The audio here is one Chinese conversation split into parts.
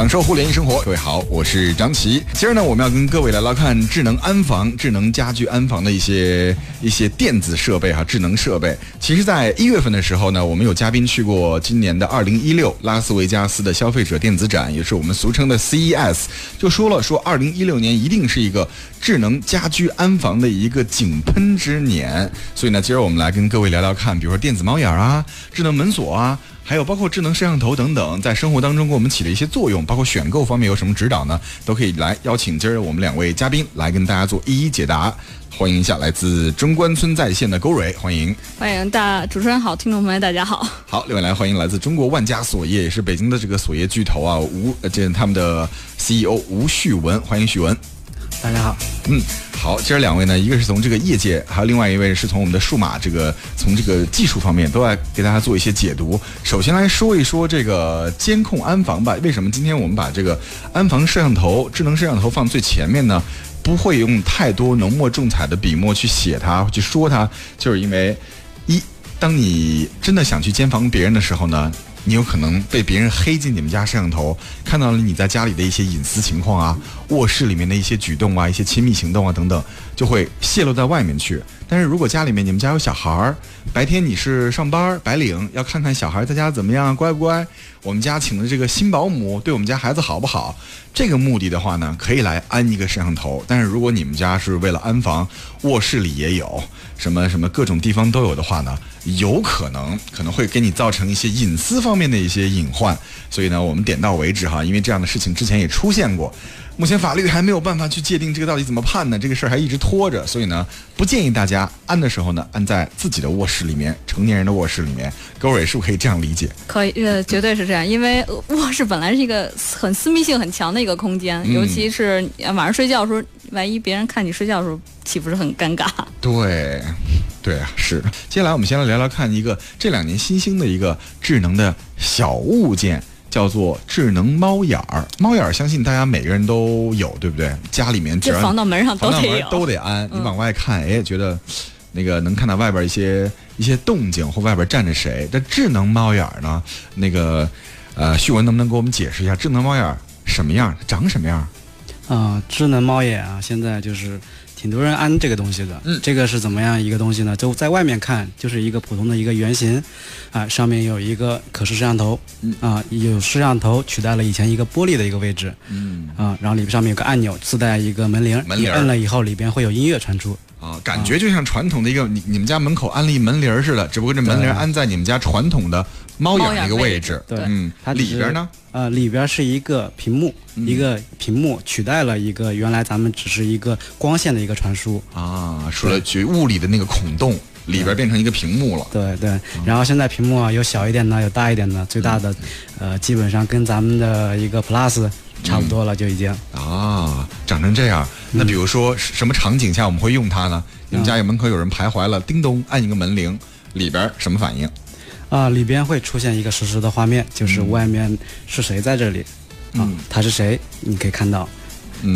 享受互联易生活，各位好，我是张琪。今儿呢，我们要跟各位来聊看智能安防、智能家居安防的一些一些电子设备哈，智能设备。其实，在一月份的时候呢，我们有嘉宾去过今年的二零一六拉斯维加斯的消费者电子展，也是我们俗称的 CES，就说了说二零一六年一定是一个智能家居安防的一个井喷之年。所以呢，今儿我们来跟各位聊聊看，比如说电子猫眼啊、智能门锁啊。还有包括智能摄像头等等，在生活当中给我们起了一些作用，包括选购方面有什么指导呢？都可以来邀请今儿我们两位嘉宾来跟大家做一一解答。欢迎一下来自中关村在线的勾蕊，欢迎，欢迎大主持人好，听众朋友大家好。好，另外来欢迎来自中国万家锁业，也是北京的这个锁业巨头啊，吴这他们的 CEO 吴旭文，欢迎旭文。大家好，嗯，好，今儿两位呢，一个是从这个业界，还有另外一位是从我们的数码这个，从这个技术方面，都来给大家做一些解读。首先来说一说这个监控安防吧。为什么今天我们把这个安防摄像头、智能摄像头放最前面呢？不会用太多浓墨重彩的笔墨去写它，去说它，就是因为一，当你真的想去监防别人的时候呢。你有可能被别人黑进你们家摄像头，看到了你在家里的一些隐私情况啊，卧室里面的一些举动啊，一些亲密行动啊等等，就会泄露在外面去。但是如果家里面你们家有小孩儿，白天你是上班白领，要看看小孩在家怎么样，乖不乖？我们家请的这个新保姆对我们家孩子好不好？这个目的的话呢，可以来安一个摄像头。但是如果你们家是为了安防，卧室里也有，什么什么各种地方都有的话呢？有可能可能会给你造成一些隐私方面的一些隐患，所以呢，我们点到为止哈，因为这样的事情之前也出现过，目前法律还没有办法去界定这个到底怎么判呢？这个事儿还一直拖着，所以呢，不建议大家安的时候呢，安在自己的卧室里面，成年人的卧室里面。各位是不是可以这样理解？可以，呃，绝对是这样，因为卧室本来是一个很私密性很强的一个空间，尤其是晚上睡觉的时候，万一别人看你睡觉的时候，岂不是很尴尬？对。对啊，是。接下来我们先来聊聊看一个这两年新兴的一个智能的小物件，叫做智能猫眼儿。猫眼儿相信大家每个人都有，对不对？家里面只要防盗门上都得有，都得安。你往外看，哎，觉得那个能看到外边一些一些动静，或外边站着谁。这智能猫眼儿呢？那个呃，旭文能不能给我们解释一下智能猫眼儿什么样？长什么样？啊，智能猫眼啊，现在就是。挺多人安这个东西的，嗯，这个是怎么样一个东西呢？就在外面看，就是一个普通的一个圆形，啊，上面有一个可视摄像头，啊，有摄像头取代了以前一个玻璃的一个位置，嗯，啊，然后里边上面有个按钮，自带一个门铃，门铃摁了以后里边会有音乐传出，啊，感觉就像传统的一个你你们家门口安了一门铃似的，只不过这门铃安在你们家传统的。猫眼那个位置，对，嗯，它里边呢？呃，里边是一个屏幕，一个屏幕取代了一个原来咱们只是一个光线的一个传输啊，除了句物理的那个孔洞，里边变成一个屏幕了。对对，然后现在屏幕啊，有小一点的，有大一点的，最大的，呃，基本上跟咱们的一个 Plus 差不多了，就已经啊，长成这样。那比如说什么场景下我们会用它呢？你们家有门口有人徘徊了，叮咚，按一个门铃，里边什么反应？啊，里边会出现一个实时的画面，就是外面是谁在这里，啊，他是谁，你可以看到。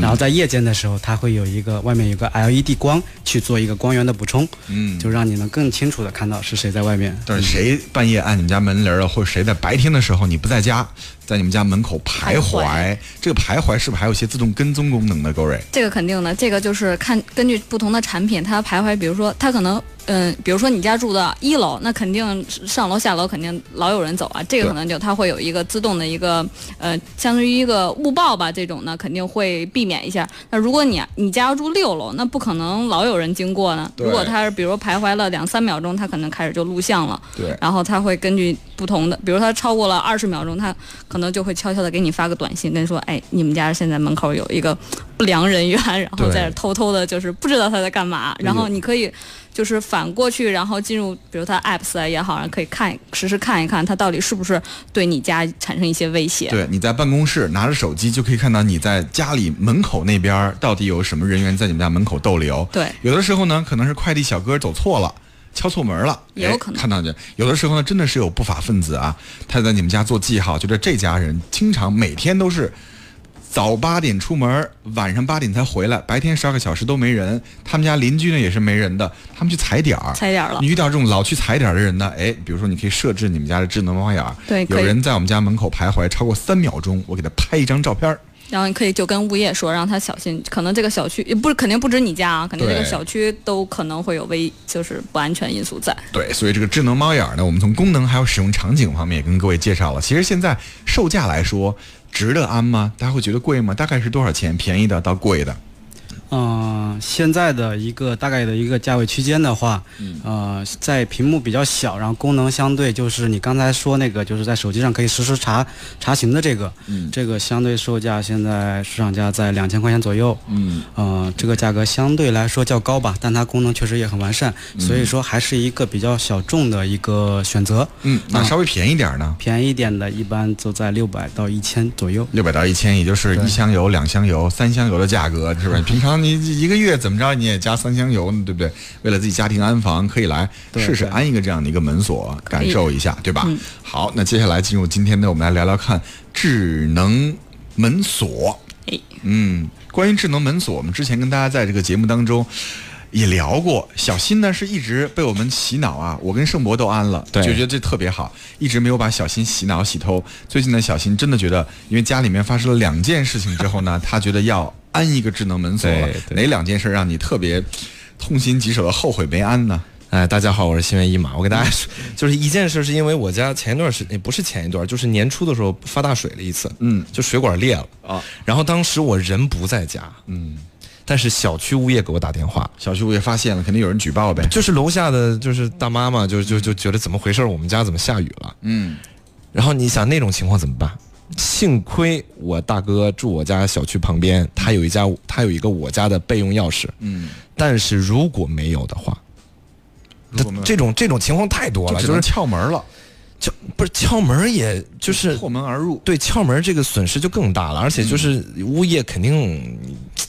然后在夜间的时候，它会有一个外面有个 LED 光去做一个光源的补充，嗯，就让你能更清楚的看到是谁在外面。但是谁半夜按你们家门铃了，或者谁在白天的时候你不在家，在你们家门口徘徊，这个徘徊是不是还有一些自动跟踪功能的？各位，这个肯定的，这个就是看根据不同的产品，它徘徊，比如说它可能。嗯，比如说你家住的一楼，那肯定上楼下楼肯定老有人走啊，这个可能就它会有一个自动的一个呃，相当于一个误报吧，这种呢肯定会避免一下。那如果你你家要住六楼，那不可能老有人经过呢。如果他是比如徘徊了两三秒钟，他可能开始就录像了。对。然后他会根据不同的，比如他超过了二十秒钟，他可能就会悄悄的给你发个短信，跟你说，哎，你们家现在门口有一个不良人员，然后在这偷偷的，就是不知道他在干嘛，然后你可以。就是反过去，然后进入，比如他 apps 啊也好，然后可以看实时看一看，他到底是不是对你家产生一些威胁。对，你在办公室拿着手机就可以看到你在家里门口那边到底有什么人员在你们家门口逗留。对，有的时候呢，可能是快递小哥走错了，敲错门了，也有可能看到你。有的时候呢，真的是有不法分子啊，他在你们家做记号，觉得这家人经常每天都是。早八点出门，晚上八点才回来，白天十二个小时都没人。他们家邻居呢也是没人的，他们去踩点儿，踩点儿了你遇到这种老去踩点儿的人呢，哎，比如说你可以设置你们家的智能猫眼儿，有人在我们家门口徘徊超过三秒钟，我给他拍一张照片儿。然后你可以就跟物业说，让他小心，可能这个小区也不是肯定不止你家啊，肯定这个小区都可能会有危，就是不安全因素在。对，所以这个智能猫眼呢，我们从功能还有使用场景方面也跟各位介绍了。其实现在售价来说，值得安吗？大家会觉得贵吗？大概是多少钱？便宜的到贵的？嗯、现在的一个大概的一个价位区间的话，呃，在屏幕比较小，然后功能相对就是你刚才说那个，就是在手机上可以实时查查询的这个，嗯这个相对售价现在市场价在两千块钱左右，嗯，呃，这个价格相对来说较高吧，但它功能确实也很完善，所以说还是一个比较小众的一个选择。嗯，那稍微便宜点儿呢？便宜点的，一般都在六百到一千左右。六百到一千，也就是一箱油、两箱油、三箱油的价格，是不是？平常你一个月怎么着你也加三箱油呢，对不对？为了自己家庭安防，可以来试试安一个这样的一个门锁，感受一下，对吧？嗯好，那接下来进入今天呢，我们来聊聊看智能门锁。哎，嗯，关于智能门锁，我们之前跟大家在这个节目当中也聊过。小新呢是一直被我们洗脑啊，我跟盛博都安了，就觉得这特别好，一直没有把小新洗脑洗透。最近呢，小新真的觉得，因为家里面发生了两件事情之后呢，他觉得要安一个智能门锁了哪两件事让你特别痛心疾首的后悔没安呢？哎，大家好，我是新闻一马。我给大家说，就是一件事，是因为我家前一段时，也不是前一段，就是年初的时候发大水了一次，嗯就水管裂了啊。然后当时我人不在家，嗯，但是小区物业给我打电话，小区物业发现了，肯定有人举报呗。就是楼下的就是大妈嘛，就就就觉得怎么回事儿？我们家怎么下雨了？嗯然后你想那种情况怎么办？幸亏我大哥住我家小区旁边，他有一家他有一个我家的备用钥匙，嗯，但是如果没有的话，这种这种情况太多了，就是撬门了，敲不是敲门，也就是破门而入。对撬门这个损失就更大了，而且就是物业肯定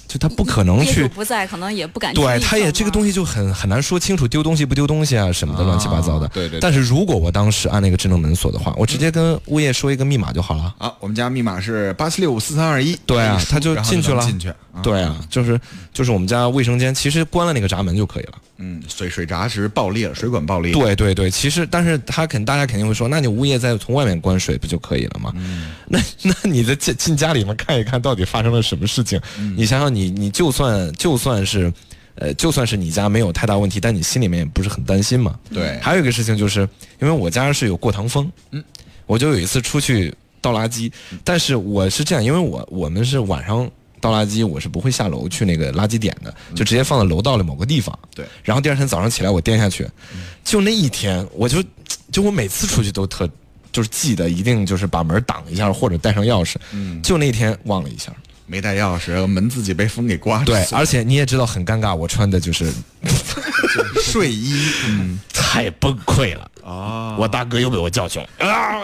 就他不可能去，不在，可能也不敢。对，他也这个东西，就很很难说清楚，丢东西不丢东西啊什么的乱七八糟的。啊对对对但是如果我当时按那个智能门锁的话，我直接跟物业说一个密码就好了。啊，我们家密码是八七六五四三二一。对啊他就进去了进去。对啊，就是就是我们家卫生间，其实关了那个闸门就可以了。嗯，水水闸是爆裂了，水管爆裂。，对对对，其实但是他肯大家肯定会说，那你物业再从外面关水不就可以了吗？嗯那那你的进进家里面看一看到底发生了什么事情？你想想你你你就算就算是，呃，就算是你家没有太大问题，但你心里面也不是很担心嘛。对还有一个事情就是，因为我家是有过堂风，嗯，我就有一次出去倒垃圾，但是我是这样，因为我我们是晚上。倒垃圾我是不会下楼去那个垃圾点的，就直接放在楼道里某个地方。对然后第二天早上起来我颠下去，就那一天我就就我每次出去都特就是记得一定就是把门挡一下或者带上钥匙。嗯，就那天忘了一下。没带钥匙，门自己被风给刮对，碎而且你也知道很尴尬，我穿的就是 睡衣。嗯太崩溃了。啊，我大哥又被我教训了啊！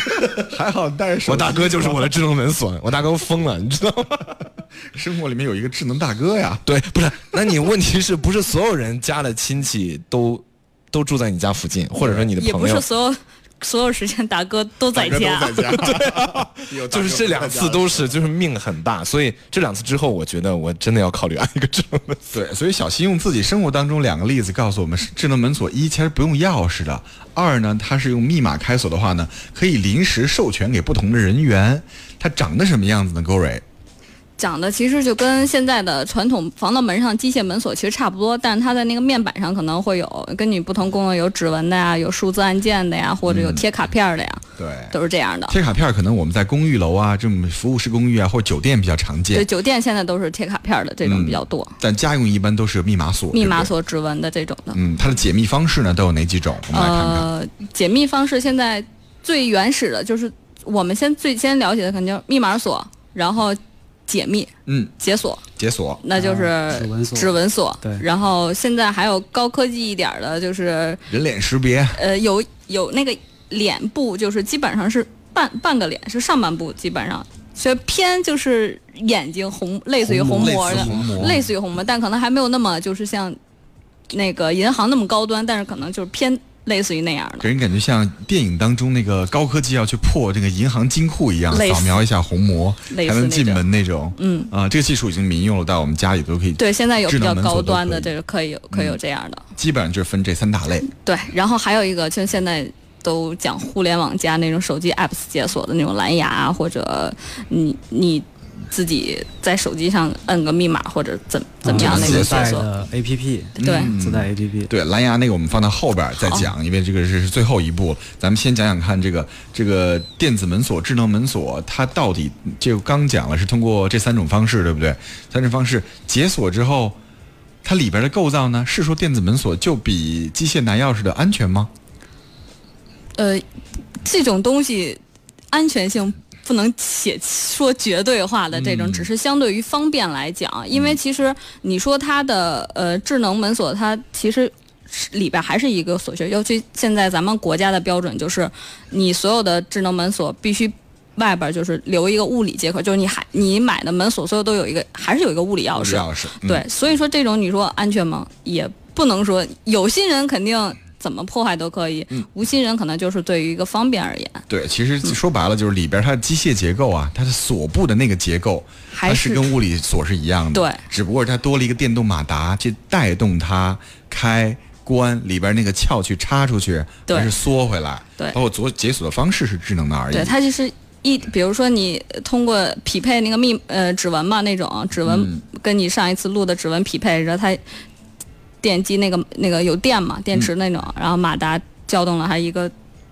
还好带手机。我大哥就是我的智能门锁，我大哥疯了，你知道吗？生活里面有一个智能大哥呀。对，不是，那你问题是不是所有人家的亲戚都都住在你家附近，或者说你的也不是朋友？所有所有时间达哥都在家。在家。对就是这两次都是，就是命很大，所以这两次之后，我觉得我真的要考虑安一个智能门锁。对，所以小新用自己生活当中两个例子告诉我们，智能门锁一其实不用钥匙的，二呢它是用密码开锁的话呢，可以临时授权给不同的人员。它长得什么样子呢？高蕊，长得其实就跟现在的传统防盗门上机械门锁其实差不多，但是它在那个面板上可能会有跟你不同功能有指纹的呀，有数字按键的呀，或者有贴卡片儿的呀，对。都是这样的。贴卡片儿可能我们在公寓楼啊，这种服务式公寓啊，或者酒店比较常见对，酒店现在都是贴卡片儿的这种比较多，但家用一般都是密码锁。密码。锁、指纹的这种的。嗯，它的解密方式呢都有哪几种？我们来看看。呃，解密方式现在最原始的就是我们先最先了解的肯定密码锁，然后解密、嗯，解锁，解锁。那就是啊指纹锁指纹锁。对然后现在还有高科技一点儿的，就是人脸识别。呃有有那个脸部，就是基本上是半半个脸，是上半部基本上。所以偏就是眼睛红，类似于虹膜的，类似于虹膜，但可能还没有那么就是像那个银行那么高端，但是可能就是偏类似于那样的。给人感觉像电影当中那个高科技要去破这个银行金库一样，扫描一下虹膜才能进门那种。嗯，啊，这个技术已经民用了，到我们家里都可以。对，现在有比较高端的，这个可以有可以有这样的。基本上就是分这三大类。对，然后还有一个，就现在都讲互联网加那种手机 apps 解锁的那种蓝牙啊，或者你你自己在手机上摁个密码或者怎怎么样那个解锁。带的 APP，对，嗯自带 APP。对蓝牙那个我们放到后边再讲，因为这个是是最后一步。咱们先讲讲看这个这个电子门锁、智能门锁，它到底就刚讲了是通过这三种方式，对不对？三种方式解锁之后，它里边的构造呢，是说电子门锁就比机械拿钥匙的安全吗？呃，这种东西安全性不能且说绝对化的这种，嗯只是相对于方便来讲，因为其实你说它的呃智能门锁，它其实。是里边还是一个锁穴，尤其现在咱们国家的标准就是，你所有的智能门锁必须外边就是留一个物理接口，就是你还你买的门锁所有都有一个还是有一个物理钥匙，钥匙，嗯对，所以说这种你说安全吗？也不能说，有心人肯定怎么破坏都可以，嗯。无心人可能就是对于一个方便而言，对，其实说白了就是里边它的机械结构啊，它的锁部的那个结构，还是跟物理锁是一样的，对，只不过它多了一个电动马达去带动它开关里边那个撬去插出去，对。还是缩回来，对。包括左解锁的方式是智能的而已。对，它就是一，比如说你通过匹配那个密呃指纹嘛那种指纹嗯。跟你上一次录的指纹匹配，然后它电机那个那个有电嘛电池那种，然后马达叫动了，还一个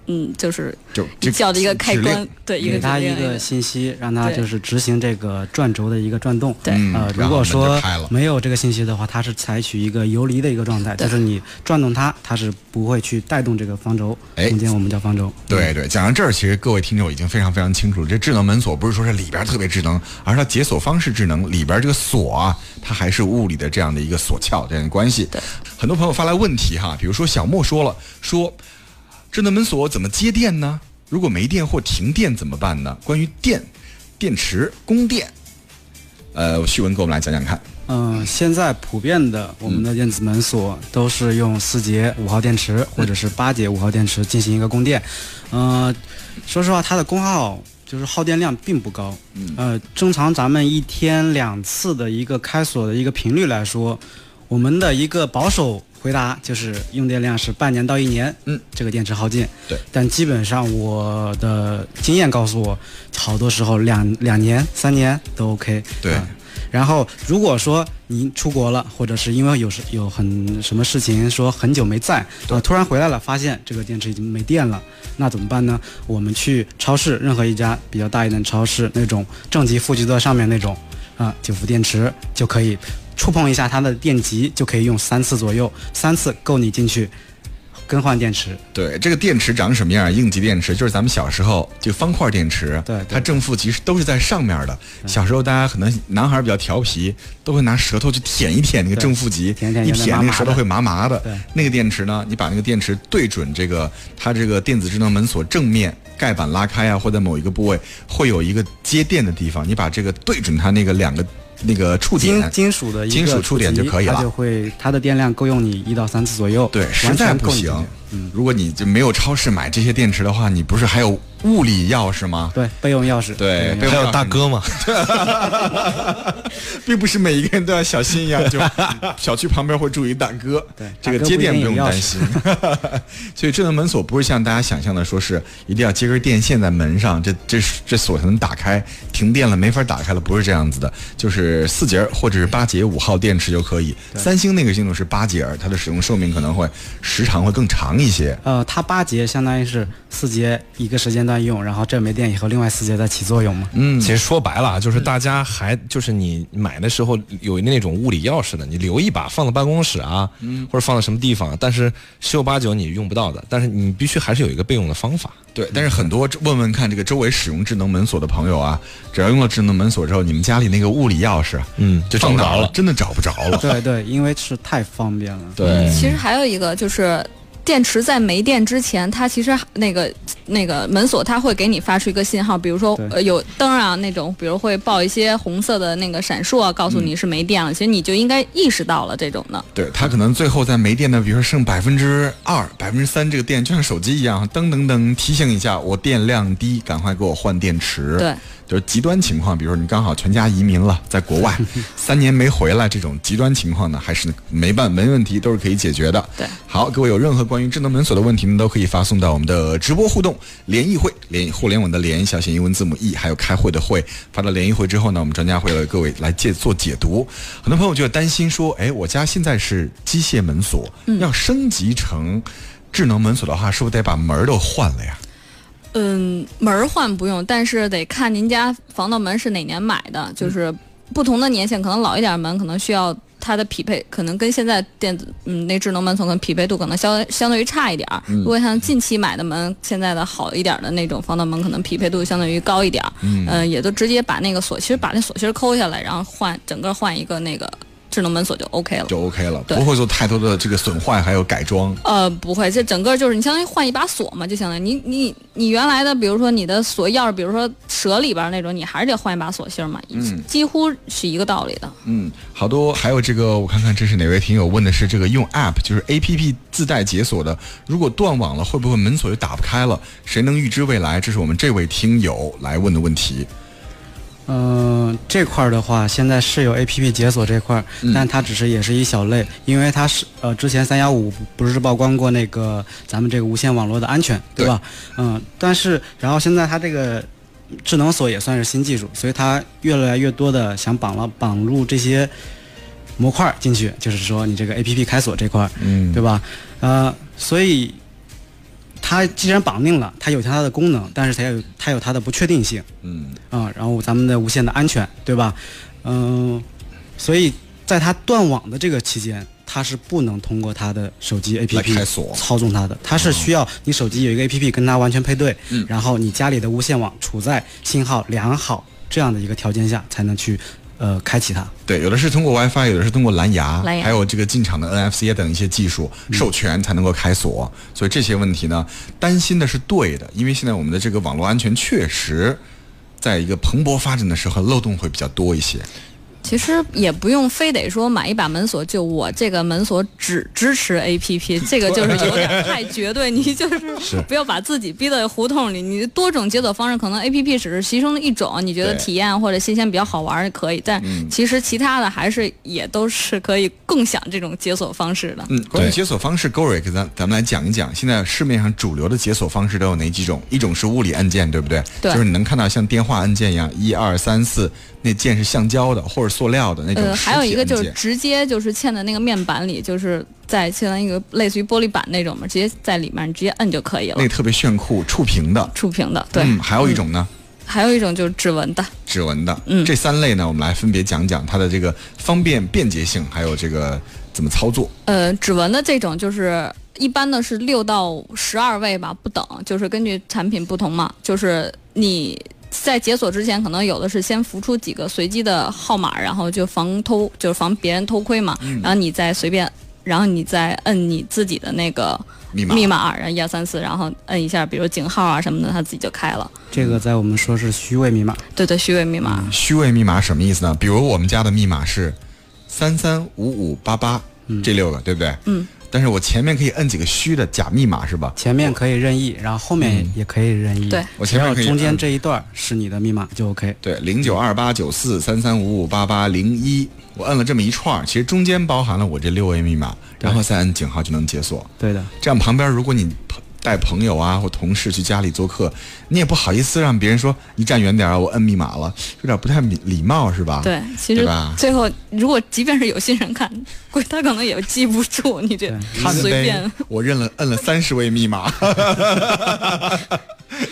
嗯就是就就叫的一个开关，对一个给它一个信息，让它就是执行这个转轴的一个转动。对嗯呃，如果说没有这个信息的话，它是采取一个游离的一个状态，对就是你转动它，它是不会去带动这个方轴，哎中间我们叫方轴。对对，讲到这儿，其实各位听众已经非常非常清楚，这智能门锁不是说是里边特别智能，而是它解锁方式智能，里边这个锁啊，它还是物理的这样的一个锁撬这样的关系。对，很多朋友发来问题哈，比如说小莫说了，说智能门锁怎么接电呢？如果没电或停电怎么办呢？关于电、电池、供电，呃，旭文给我们来讲讲看。嗯、现在普遍的我们的电子门锁都是用四节五号电池或者是八节五号电池进行一个供电。呃，说实话，它的功耗就是耗电量并不高。嗯呃，正常咱们一天两次的一个开锁的一个频率来说，我们的一个保守回答就是用电量是半年到一年。嗯，这个电池耗尽。对，但基本上我的经验告诉我，好多时候两两年、三年都 OK。对啊然后如果说您出国了，或者是因为有时有很什么事情说很久没在，啊，突然回来了，发现这个电池已经没电了，那怎么办呢？我们去超市，任何一家比较大一点的超市，那种正极、负极的上面那种啊九伏电池就可以触碰一下它的电极，就可以用三次左右，三次够你进去更换电池。对，这个电池长什么样？应急电池就是咱们小时候就方块电池，对对它正负极是都是在上面的。小时候大家可能男孩比较调皮，都会拿舌头去舔一舔那个正负极，舔舔一舔那个舌头会麻麻的。对那个电池呢，你把那个电池对准这个它这个电子智能门锁正面盖板拉开啊，或者某一个部位会有一个接电的地方，你把这个对准它那个两个那个触点。金属的金属触点就可以了它就会它的电量够用你一到三次左右。对，实在不行嗯，如果你就没有超市买这些电池的话，你不是还有物理钥匙吗？对，备用钥匙。对备用钥匙还有大哥嘛，并不是每一个人都要小心一样，就 小区旁边会住一大哥，对这个接电不用不一定有钥匙担心。所以智能门锁不是像大家想象的，说是一定要接根电线在门上，这这这锁才能打开，停电了没法打开了，不是这样子的，就是四节或者是八节五号电池就可以。三星那个系统是八节，它的使用寿命可能会时长会更长一些。呃，它八节相当于是四节一个时间段用，然后这没电以后，另外四节再起作用嘛。嗯其实说白了啊，就是大家还就是你买的时候有那种物理钥匙的，你留一把放到办公室啊，或者放到什么地方，但是十有八九你用不到的，但是你必须还是有一个备用的方法。对，但是很多问问看这个周围使用智能门锁的朋友啊，只要用了智能门锁之后，你们家里那个物理钥匙，嗯就找不着了真的找不着了。对对，因为是太方便了。对其实还有一个就是电池在没电之前，它其实那个那个门锁它会给你发出一个信号，比如说呃有灯啊那种，比如会报一些红色的那个闪烁啊，告诉你是没电了。其实你就应该意识到了这种的。对，它可能最后在没电的，比如说剩百分之二、百分之三这个电，就像手机一样，噔噔噔提醒一下，我电量低，赶快给我换电池。对，就是极端情况，比如说你刚好全家移民了，在国外 三年没回来，这种极端情况呢，还是没办没问题，都是可以解决的。对，好，各位有任何关于智能门锁的问题呢，都可以发送到我们的直播互动联谊会，联互联网的联，小写英文字母 E，还有开会的会，发到联谊会之后呢，我们专家会为各位来解做解读。很多朋友就担心说，哎，我家现在是机械门锁，要升级成智能门锁的话，是不是得把门儿都换了呀？嗯，门儿换不用，但是得看您家防盗门是哪年买的，就是不同的年限，可能老一点的门可能需要它的匹配，可能跟现在电子嗯那智能门锁的匹配度可能相相对于差一点儿。如果像近期买的门，现在的好一点的那种防盗门，可能匹配度相对于高一点儿。嗯、也都直接把那个锁，其实把那锁芯儿抠下来，然后换整个换一个那个智能门锁就 OK 了。就 OK 了，不会做太多的这个损坏还有改装。呃，不会，这整个就是你相当于换一把锁嘛，就相当于你你你原来的，比如说你的锁钥匙，比如说折里边那种，你还是得换一把锁芯儿嘛，嗯几乎是一个道理的。嗯，好多还有这个，我看看这是哪位听友问的是这个用 App 就是 APP 自带解锁的，如果断网了，会不会门锁就打不开了？谁能预知未来？这是我们这位听友来问的问题。嗯、这块儿的话，现在是有 A P P 解锁这块儿，嗯但它只是也是一小类，因为它是呃之前三幺五不是曝光过那个咱们这个无线网络的安全，对吧？嗯，但是然后现在它这个智能锁也算是新技术，所以它越来越多的想绑了绑入这些模块儿进去，就是说你这个 A P P 开锁这块儿，嗯对吧？呃，所以它既然绑定了，它有它的功能，但是它有它有它的不确定性。嗯啊、然后咱们的无线的安全，对吧？嗯、所以在它断网的这个期间，它是不能通过它的手机 APP 锁操纵它的，它是需要你手机有一个 APP 跟它完全配对，嗯然后你家里的无线网处在信号良好这样的一个条件下，才能去呃开启它。对，有的是通过 WiFi，有的是通过蓝牙，蓝牙还有这个进场的 NFC 等一些技术授权才能够开锁。所以这些问题呢，担心的是对的，因为现在我们的这个网络安全确实在一个蓬勃发展的时候，漏洞会比较多一些。其实也不用非得说买一把门锁，就我这个门锁只支持 A P P，这个就是有点太绝对。你就是 不要把自己逼到胡同里。你多种解锁方式，可能 A P P 只是其中的一种，你觉得体验或者新鲜比较好玩儿可以，但其实其他的还是也都是可以共享这种解锁方式的。嗯，关于解锁方式 g o r i 给咱咱们来讲一讲，现在市面上主流的解锁方式都有哪几种？一种是物理按键，对不对？对就是你能看到像电话按键一样，一二三四，那键是橡胶的或者塑料的那种呃，还有一个就是直接就是嵌在那个面板里，就是在嵌在一个类似于玻璃板那种嘛，直接在里面你直接摁就可以了那，个特别炫酷，触屏的。触屏的。对，嗯，还有一种呢，还有一种就是指纹的。指纹的。嗯这三类呢，我们来分别讲讲它的这个方便便捷性，还有这个怎么操作。呃，指纹的这种就是一般呢是六到十二位吧，不等，就是根据产品不同嘛。就是你在解锁之前，可能有的是先浮出几个随机的号码，然后就防偷，就是防别人偷窥嘛。然后你再随便，然后你再摁你自己的那个密码密码，然后一二三四，然后摁一下，比如井号啊什么的，它自己就开了。这个在我们说是虚位密码，对对，虚位密码。虚位密码什么意思呢？比如我们家的密码是三三五五八八，这六个对不对？嗯。但是我前面可以摁几个虚的假密码是吧？前面可以任意，然后后面也可以任意。对我前面可以中间这一段是你的密码就 OK。对，零九二八九四三三五五八八零一，我摁了这么一串儿，其实中间包含了我这六位密码，然后再摁井号就能解锁。对的，这样旁边如果你朋带朋友啊或同事去家里做客，你也不好意思让别人说你站远点我摁密码了，有点不太礼礼貌是吧？对，其实对吧最后如果即便是有心人看，估计他可能也记不住你这对看随便。我认了摁了三十位密码。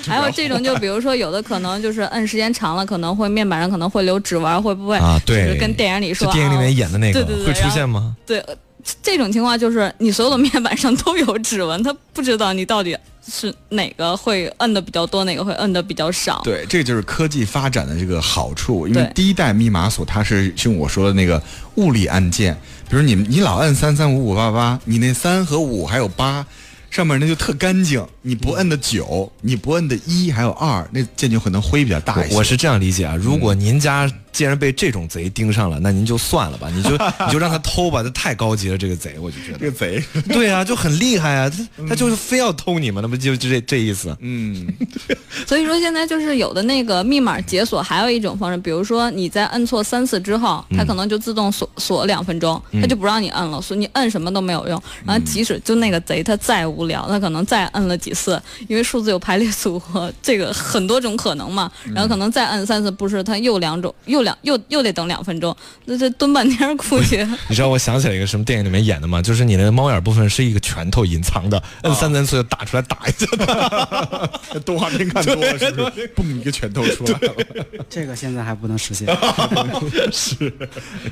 还有这种，就比如说有的可能就是摁时间长了，可能会面板上可能会留指纹，会不会啊对就是跟电影里说电影里面演的那个对对对会出现吗？对，呃这种情况就是你所有的面板上都有指纹，他不知道你到底是哪个会摁的比较多，哪个会摁的比较少。对，这就是科技发展的这个好处。因为第一代密码锁它是用我说的那个物理按键，比如你你老摁三三五五八八，你那三和五还有八。上面那就特干净。你不摁的九，你不摁的一，还有二，那键就可能灰比较大一些。我是这样理解啊，如果您家既然被这种贼盯上了，那您就算了吧，你就 你就让他偷吧，这太高级了，这个贼，我就觉得。这个贼，对啊，就很厉害啊，他他就是非要偷你嘛，那不就就这这意思？嗯，所以说现在就是有的那个密码解锁还有一种方式，比如说你在摁错三次之后，它可能就自动锁锁两分钟，它就不让你摁了，所以你摁什么都没有用。然后即使就那个贼他再无聊，他可能再摁了几次，因为数字有排列组合，这个很多种可能嘛。然后可能再摁三次，不是他又两种又两又又得等两分钟，那这蹲半天估计。你知道我想起来一个什么电影里面演的吗？就是你那个猫眼部分是一个拳头隐藏的，摁三三次就打出来打一下。动画片看多了是不是？嘣一个拳头出来了。这个现在还不能实现。是，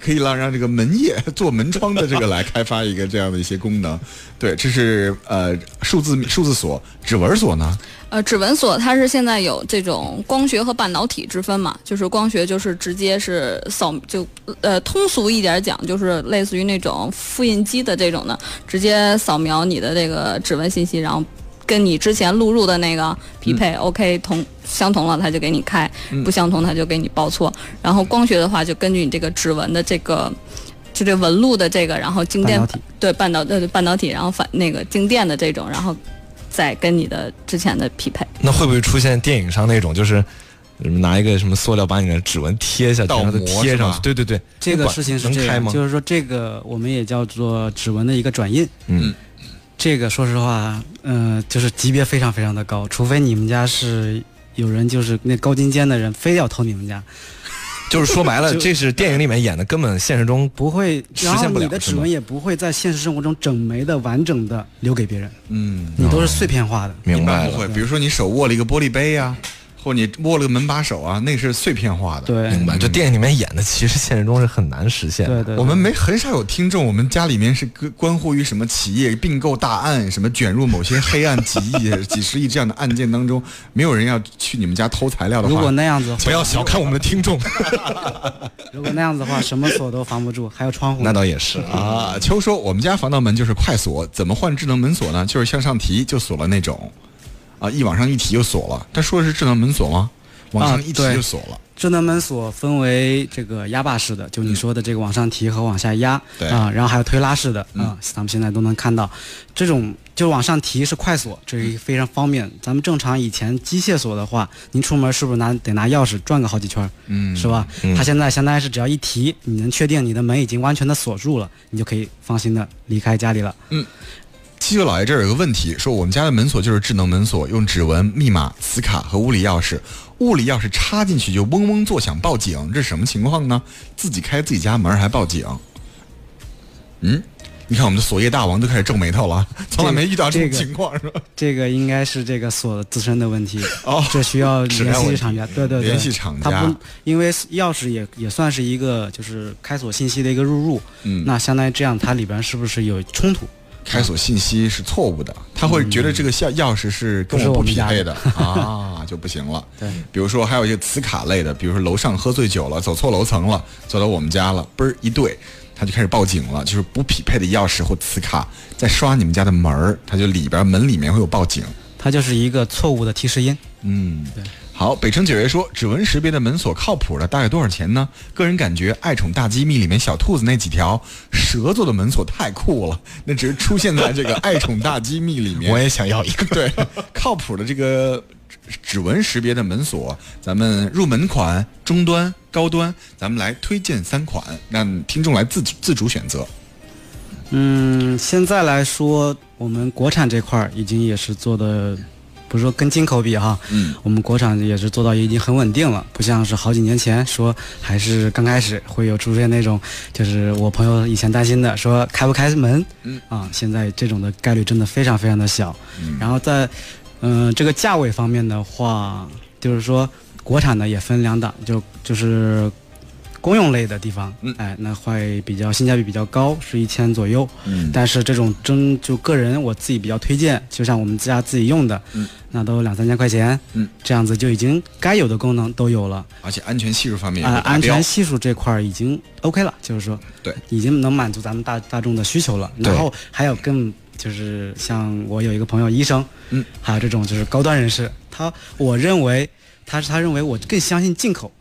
可以让让这个门业做门窗的这个来开发一个这样的一些功能。对，这是呃数字数字锁，指纹锁呢？呃，指纹锁它是现在有这种光学和半导体之分嘛？就是光学就是直接是扫，就呃通俗一点讲，就是类似于那种复印机的这种的，直接扫描你的这个指纹信息，然后跟你之前录入的那个匹配，OK 同相同了，它就给你开；不相同，它就给你报错。然后光学的话，就根据你这个指纹的这个。就这纹路的这个，然后静电对半导呃半导体，然后反那个静电的这种，然后再跟你的之前的匹配。那会不会出现电影上那种，就是拿一个什么塑料把你的指纹贴下去，然后贴上去？对对对，这个事情是这样，就是说这个我们也叫做指纹的一个转印。嗯，这个说实话，嗯，就是级别非常非常的高，除非你们家是有人就是那高精尖的人，非要偷你们家。就是说白了，这是电影里面演的，根本现实中不会实现不了。你的指纹也不会在现实生活中整枚的、完整的留给别人。嗯，你都是碎片化的。明白了。比如说你手握了一个玻璃杯呀。或你握了个门把手啊，那是碎片化的。对，明白。就电影里面演的，其实现实中是很难实现的。对对。我们没很少有听众，我们家里面是关乎于什么企业并购大案，什么卷入某些黑暗几亿、几十亿这样的案件当中，没有人要去你们家偷材料的话。如果那样子，不要小看我们的听众。如果那样子的话，什么锁都防不住，还有窗户。那倒也是啊。秋说，我们家防盗门就是快锁，怎么换智能门锁呢？就是向上提就锁了那种，啊，一往上一提就锁了。他说的是智能门锁吗？往上一提就锁了。智能门锁分为这个压把式的，就你说的这个往上提和往下压，对啊，然后还有推拉式的啊，咱们现在都能看到。这种就往上提是快锁，这是非常方便。咱们正常以前机械锁的话，您出门是不是拿得拿钥匙转个好几圈？嗯，是吧？它现在相当于是只要一提，你能确定你的门已经完全的锁住了，你就可以放心的离开家里了。嗯。七舅老爷这儿有个问题，说我们家的门锁就是智能门锁，用指纹、密码、磁卡和物理钥匙。物理钥匙插进去就嗡嗡作响报警，这是什么情况呢？自己开自己家门还报警？嗯，你看我们的锁业大王都开始皱眉头了，从来没遇到这种情况是吧？这个应该是这个锁自身的问题哦，这需要联系厂家。对对对，联系厂家。它不，因为钥匙也也算是一个就是开锁信息的一个入入。嗯，那相当于这样，它里边是不是有冲突？开锁信息是错误的，他会觉得这个钥钥匙是跟我不匹配的 啊，就不行了。对，比如说还有一些磁卡类的，比如说楼上喝醉酒了，走错楼层了，走到我们家了，嘣儿一对，他就开始报警了，就是不匹配的钥匙或磁卡在刷你们家的门儿，他就里边门里面会有报警，它就是一个错误的提示音。嗯，对。好，北城九月说，指纹识别的门锁靠谱的大概多少钱呢？个人感觉，《爱宠大机密》里面小兔子那几条蛇做的门锁太酷了，那只是出现在这个《爱宠大机密》里面。我也想要一个。对，靠谱的这个指纹识别的门锁，咱们入门款、中端、高端，咱们来推荐三款，让听众来自自主选择。嗯，现在来说，我们国产这块儿已经也是做的。不是说跟进口比哈，嗯，我们国产也是做到已经很稳定了，不像是好几年前说还是刚开始会有出现那种，就是我朋友以前担心的说开不开门，嗯啊，现在这种的概率真的非常非常的小。嗯，然后在嗯这个价位方面的话，就是说国产的也分两档，就就是。公用类的地方，嗯，哎，那会比较性价比比较高，是一千左右，嗯，但是这种真就个人我自己比较推荐，就像我们家自己用的，嗯，那都两三千块钱，嗯，这样子就已经该有的功能都有了，而且安全系数方面啊，安全系数这块已经 OK 了，就是说，对，已经能满足咱们大大众的需求了，然后还有更就是像我有一个朋友医生，嗯，还有这种就是高端人士，他我认为他是他认为我更相信进口，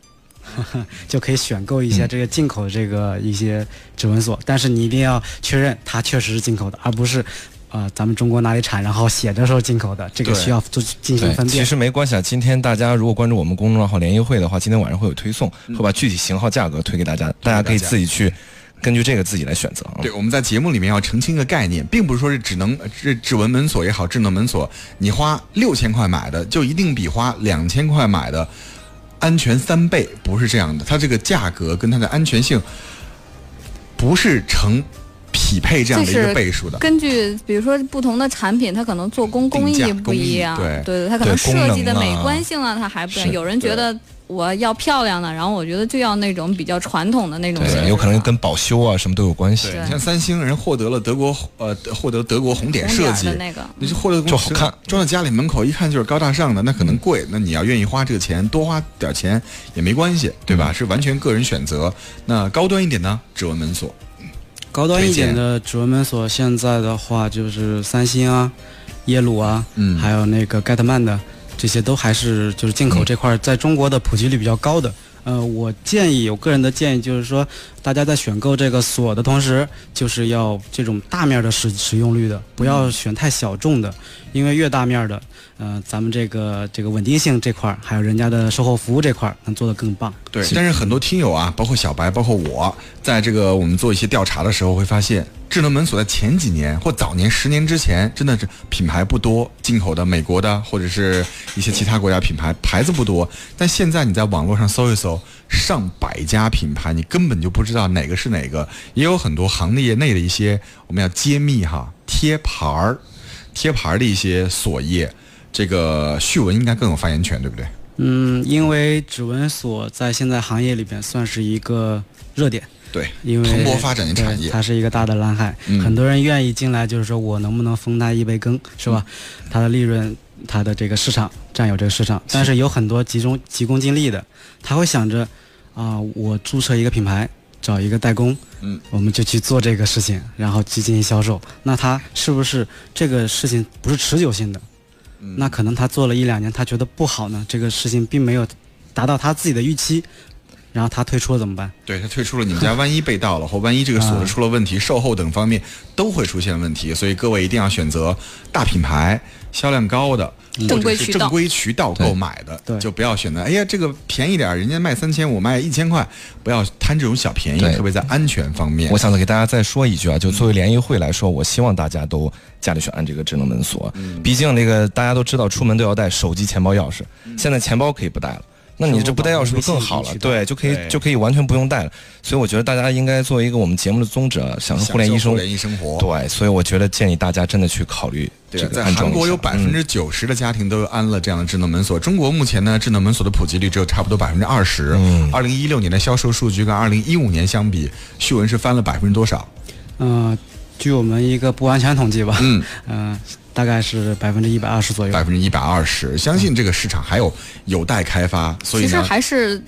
就可以选购一些这个进口的这个一些指纹锁，但是你一定要确认它确实是进口的，而不是。啊，咱们中国哪里产，然后写着说进口的，这个需要做进行分辨。其实没关系啊，今天大家如果关注我们公众号“联谊会”的话，今天晚上会有推送，会把具体型号、价格推给大家，大家可以自己去根据这个自己来选择。对，我们在节目里面要澄清一个概念，并不是说是只能这指纹门锁也好，智能门锁，你花六千块买的就一定比花两千块买的安全三倍，不是这样的。它这个价格跟它的安全性不是成。匹配这样的一个倍数的，根据比如说不同的产品，它可能做工工艺不一样，对对，它可能设计的美观性啊，它还不一样。有人觉得我要漂亮的，然后我觉得就要那种比较传统的那种，对，有可能跟保修啊什么都有关系。像三星人获得了德国呃获得德国红点设计的那个，你就获得就好看，装在家里门口一看就是高大上的，那可能贵，那你要愿意花这个钱多花点钱也没关系，对吧？是完全个人选择。那高端一点呢？指纹门锁。高端一点的指纹门锁，现在的话就是三星啊、耶鲁啊，嗯，还有那个盖特曼的，这些都还是就是进口这块在中国的普及率比较高的。呃，我建议，我个人的建议就是说，大家在选购这个锁的同时，就是要这种大面的使使用率的，不要选太小众的，因为越大面的。呃，咱们这个这个稳定性这块儿，还有人家的售后服务这块儿，能做得更棒。对，但是很多听友啊，包括小白，包括我，在这个我们做一些调查的时候，会发现智能门锁在前几年或早年十年之前，真的是品牌不多，进口的美国的或者是一些其他国家品牌牌子不多。但现在你在网络上搜一搜，上百家品牌，你根本就不知道哪个是哪个。也有很多行业内的一些我们要揭秘哈，贴牌儿、贴牌儿的一些锁业。这个序文应该更有发言权，对不对？嗯，因为指纹锁在现在行业里边算是一个热点，对，因为蓬勃发展的产业，它是一个大的蓝海，很多人愿意进来，就是说我能不能分他一杯羹，是吧？它的利润，它的这个市场占有这个市场，但是有很多集中急功近利的，他会想着啊，我注册一个品牌，找一个代工，嗯，我们就去做这个事情，然后去进行销售，那他是不是这个事情不是持久性的？那可能他做了一两年，他觉得不好呢，这个事情并没有达到他自己的预期，然后他退出了怎么办？对他退出了，你们家万一被盗了，或万一这个锁子出了问题，售后等方面都会出现问题，所以各位一定要选择大品牌、销量高的。正规渠道，正规渠道购买的，就不要选择。哎呀，这个便宜点，人家卖三千，我卖一千块，不要贪这种小便宜。特别在安全方面，我想再给大家再说一句啊，就作为联谊会来说，我希望大家都家里去安这个智能门锁。毕竟那个大家都知道，出门都要带手机、钱包、钥匙，现在钱包可以不带了。那你这不带钥匙不更好了？对，就可以就可以完全不用带了。所以我觉得大家应该作为一个我们节目的宗旨，享受互联医生生活。对，所以我觉得建议大家真的去考虑这个。在韩国有百分之九十的家庭都安了这样的智能门锁。中国目前呢，智能门锁的普及率只有差不多百分之二十。嗯。二零一六年的销售数据跟二零一五年相比，旭文是翻了百分之多少？嗯，据我们一个不完全统计吧。嗯。嗯。大概是百分之一百二十左右，百分之一百二十，相信这个市场还有有待开发。所以其实还是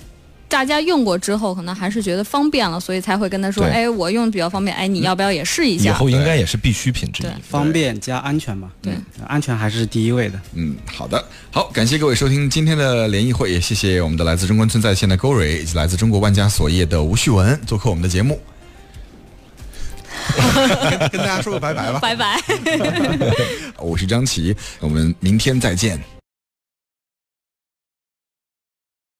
大家用过之后，可能还是觉得方便了，所以才会跟他说：“哎，我用比较方便，哎，你要不要也试一下？”以后应该也是必需品之一，方便加安全嘛。对，安全还是第一位的。嗯，好的，好，感谢各位收听今天的联谊会，也谢谢我们的来自中关村在线的勾蕊，以及来自中国万家锁业的吴旭文做客我们的节目。跟大家说个拜拜吧，拜拜。我是张琪，我们明天再见。